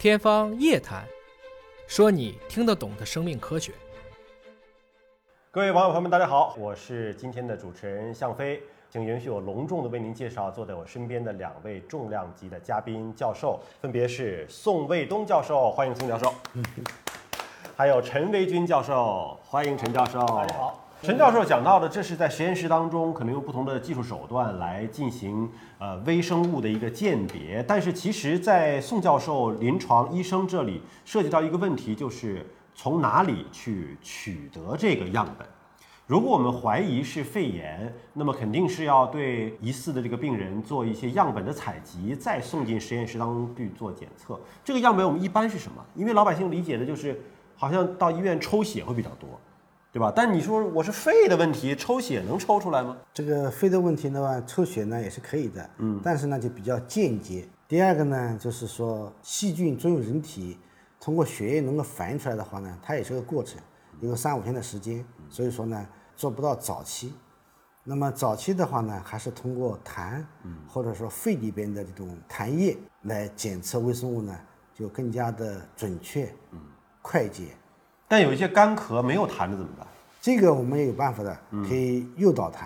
天方夜谭，说你听得懂的生命科学。各位网友朋友们，大家好，我是今天的主持人向飞，请允许我隆重的为您介绍坐在我身边的两位重量级的嘉宾教授，分别是宋卫东教授，欢迎宋教授；还有陈维军教授，欢迎陈教授。大家好。陈教授讲到的，这是在实验室当中可能用不同的技术手段来进行呃微生物的一个鉴别，但是其实，在宋教授临床医生这里涉及到一个问题，就是从哪里去取得这个样本。如果我们怀疑是肺炎，那么肯定是要对疑似的这个病人做一些样本的采集，再送进实验室当中去做检测。这个样本我们一般是什么？因为老百姓理解的就是好像到医院抽血会比较多。对吧？但你说我是肺的问题，抽血能抽出来吗？这个肺的问题的话，抽血呢也是可以的，嗯，但是呢就比较间接。第二个呢，就是说细菌作用人体通过血液能够反映出来的话呢，它也是个过程，有三五天的时间，所以说呢做不到早期。那么早期的话呢，还是通过痰，或者说肺里边的这种痰液来检测微生物呢，就更加的准确，嗯，快捷。但有一些干咳没有痰的怎么办？这个我们也有办法的，可以诱导痰，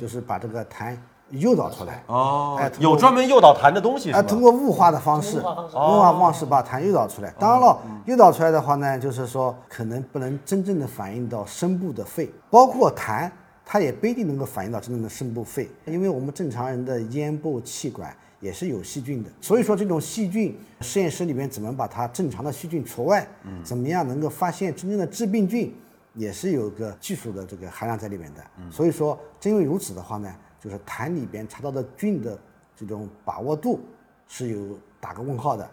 就是把这个痰诱导出来。哦，哎，有专门诱导痰的东西。啊，通过雾化的方式，雾化方式把痰诱导出来。当然了，诱导出来的话呢，就是说可能不能真正的反映到深部的肺，包括痰，它也不一定能够反映到真正的深部肺，因为我们正常人的咽部气管。也是有细菌的，所以说这种细菌，实验室里面怎么把它正常的细菌除外，怎么样能够发现真正的致病菌，也是有个技术的这个含量在里面的。所以说，正因为如此的话呢，就是痰里边查到的菌的这种把握度是有打个问号的，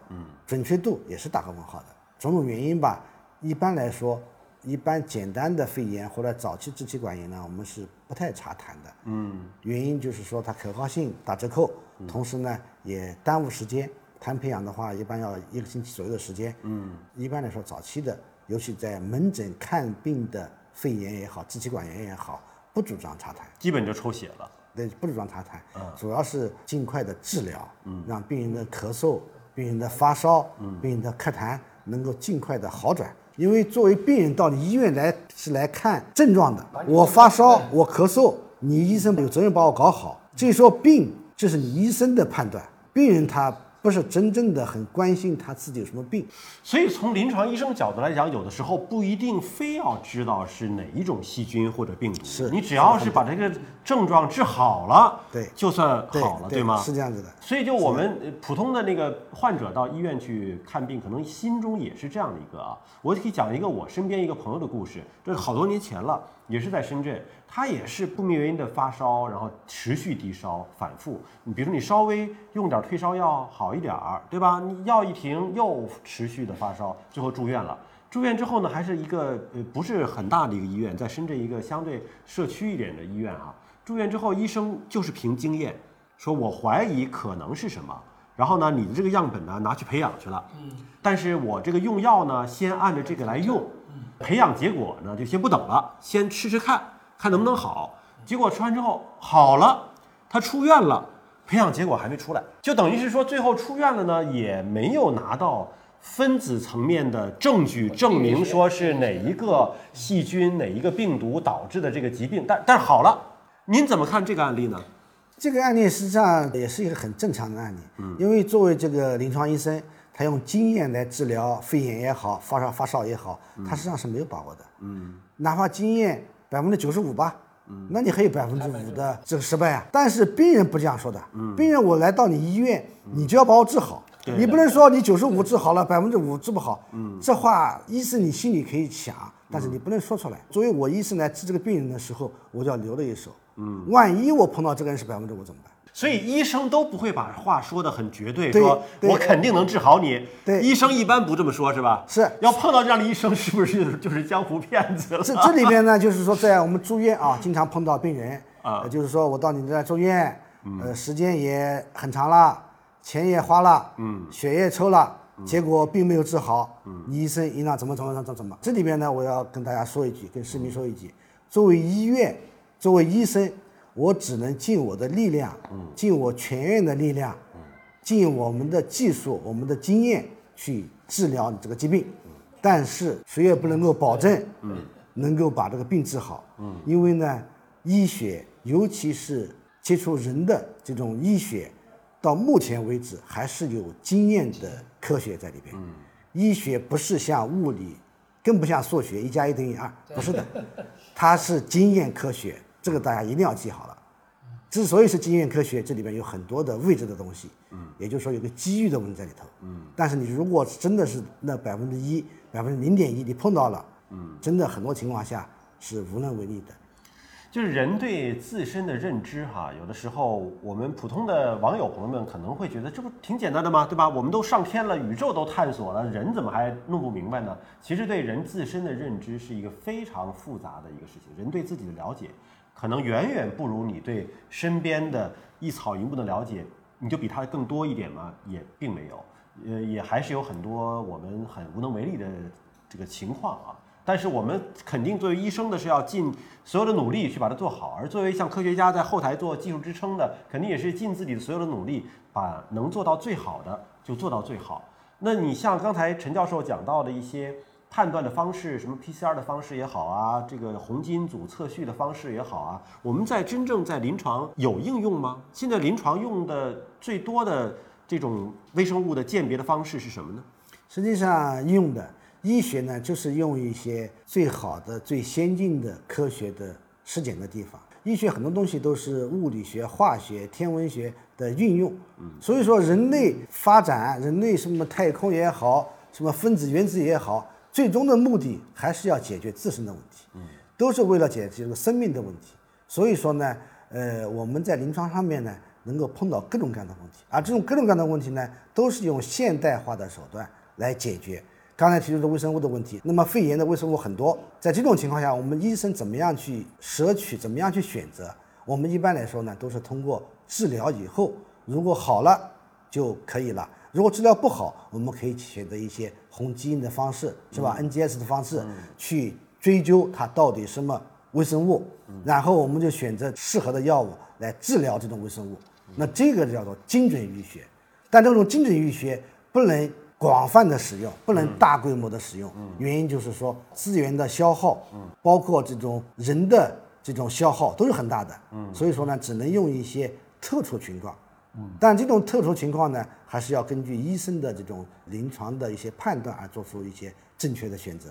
准确度也是打个问号的。种种原因吧，一般来说。一般简单的肺炎或者早期支气管炎呢，我们是不太查痰的。嗯，原因就是说它可靠性打折扣，同时呢也耽误时间。痰培养的话，一般要一个星期左右的时间。嗯，一般来说早期的，尤其在门诊看病的肺炎也好，支气管炎也好，不主张查痰，基本就抽血了。对，不主张查痰，主要是尽快的治疗，让病人的咳嗽、病人的发烧、病人的咳痰能够尽快的好转。因为作为病人到你医院来是来看症状的，我发烧，我咳嗽，你医生有责任把我搞好。至于说病，这是你医生的判断，病人他。不是真正的很关心他自己有什么病，所以从临床医生角度来讲，有的时候不一定非要知道是哪一种细菌或者病毒，是你只要是把这个症状治好了，对，就算好了，对吗？是这样子的。所以就我们普通的那个患者到医院去看病，可能心中也是这样的一个啊。我可以讲一个我身边一个朋友的故事，这是好多年前了，也是在深圳。他也是不明原因的发烧，然后持续低烧，反复。你比如说，你稍微用点退烧药好一点儿，对吧？你药一停又持续的发烧，最后住院了。住院之后呢，还是一个呃不是很大的一个医院，在深圳一个相对社区一点的医院啊。住院之后，医生就是凭经验，说我怀疑可能是什么，然后呢，你的这个样本呢拿去培养去了。嗯。但是我这个用药呢，先按着这个来用。嗯培养结果呢，就先不等了，先吃吃看。看能不能好，结果吃完之后好了，他出院了，培养结果还没出来，就等于是说最后出院了呢，也没有拿到分子层面的证据证明说是哪一个细菌哪一个病毒导致的这个疾病，但但是好了，您怎么看这个案例呢？这个案例实际上也是一个很正常的案例，嗯，因为作为这个临床医生，他用经验来治疗肺炎也好，发烧发烧也好，他实际上是没有把握的，嗯，哪怕经验。百分之九十五吧，嗯，那你还有百分之五的这个失败啊？但是病人不这样说的，嗯，病人我来到你医院，你就要把我治好，你不能说你九十五治好了，百分之五治不好，嗯，这话医生你心里可以想，但是你不能说出来。作为我医生来治这个病人的时候，我就要留了一手，嗯，万一我碰到这个人是百分之五怎么办？所以医生都不会把话说的很绝对，说我肯定能治好你。对，医生一般不这么说，是吧？是要碰到这样的医生，是不是就是江湖骗子了？这这里面呢，就是说在我们住院啊，经常碰到病人啊，就是说我到你这住院，呃，时间也很长了，钱也花了，嗯，血也抽了，结果并没有治好，嗯，医生应当怎么怎么怎么怎么？这里面呢，我要跟大家说一句，跟市民说一句，作为医院，作为医生。我只能尽我的力量，尽我全院的力量，尽我们的技术、我们的经验去治疗你这个疾病，但是谁也不能够保证，嗯，能够把这个病治好，嗯，因为呢，医学尤其是接触人的这种医学，到目前为止还是有经验的科学在里边，嗯，医学不是像物理，更不像数学，一加一等于二，不是的，它是经验科学，这个大家一定要记好了。之所以是经验科学，这里面有很多的未知的东西，嗯，也就是说有个机遇的问题在里头，嗯，但是你如果真的是那百分之一、百分之零点一，你碰到了，嗯，真的很多情况下是无能为力的。就是人对自身的认知，哈，有的时候我们普通的网友朋友们可能会觉得这不挺简单的吗？对吧？我们都上天了，宇宙都探索了，人怎么还弄不明白呢？其实对人自身的认知是一个非常复杂的一个事情，人对自己的了解。可能远远不如你对身边的一草一木的了解，你就比他更多一点吗？也并没有，呃，也还是有很多我们很无能为力的这个情况啊。但是我们肯定作为医生的是要尽所有的努力去把它做好，而作为像科学家在后台做技术支撑的，肯定也是尽自己的所有的努力，把能做到最好的就做到最好。那你像刚才陈教授讲到的一些。判断的方式，什么 PCR 的方式也好啊，这个红基因组测序的方式也好啊，我们在真正在临床有应用吗？现在临床用的最多的这种微生物的鉴别的方式是什么呢？实际上用的医学呢，就是用一些最好的、最先进的科学的实践的地方。医学很多东西都是物理学、化学、天文学的运用，嗯，所以说人类发展，人类什么太空也好，什么分子、原子也好。最终的目的还是要解决自身的问题，嗯，都是为了解决这个生命的问题。所以说呢，呃，我们在临床上面呢，能够碰到各种各样的问题，而这种各种各样的问题呢，都是用现代化的手段来解决。刚才提出的微生物的问题，那么肺炎的微生物很多，在这种情况下，我们医生怎么样去摄取，怎么样去选择？我们一般来说呢，都是通过治疗以后，如果好了就可以了。如果治疗不好，我们可以选择一些红基因的方式，是吧？NGS 的方式去追究它到底什么微生物，然后我们就选择适合的药物来治疗这种微生物。那这个叫做精准医学，但这种精准医学不能广泛的使用，不能大规模的使用。原因就是说资源的消耗，包括这种人的这种消耗都是很大的。所以说呢，只能用一些特殊情况。但这种特殊情况呢，还是要根据医生的这种临床的一些判断而做出一些正确的选择。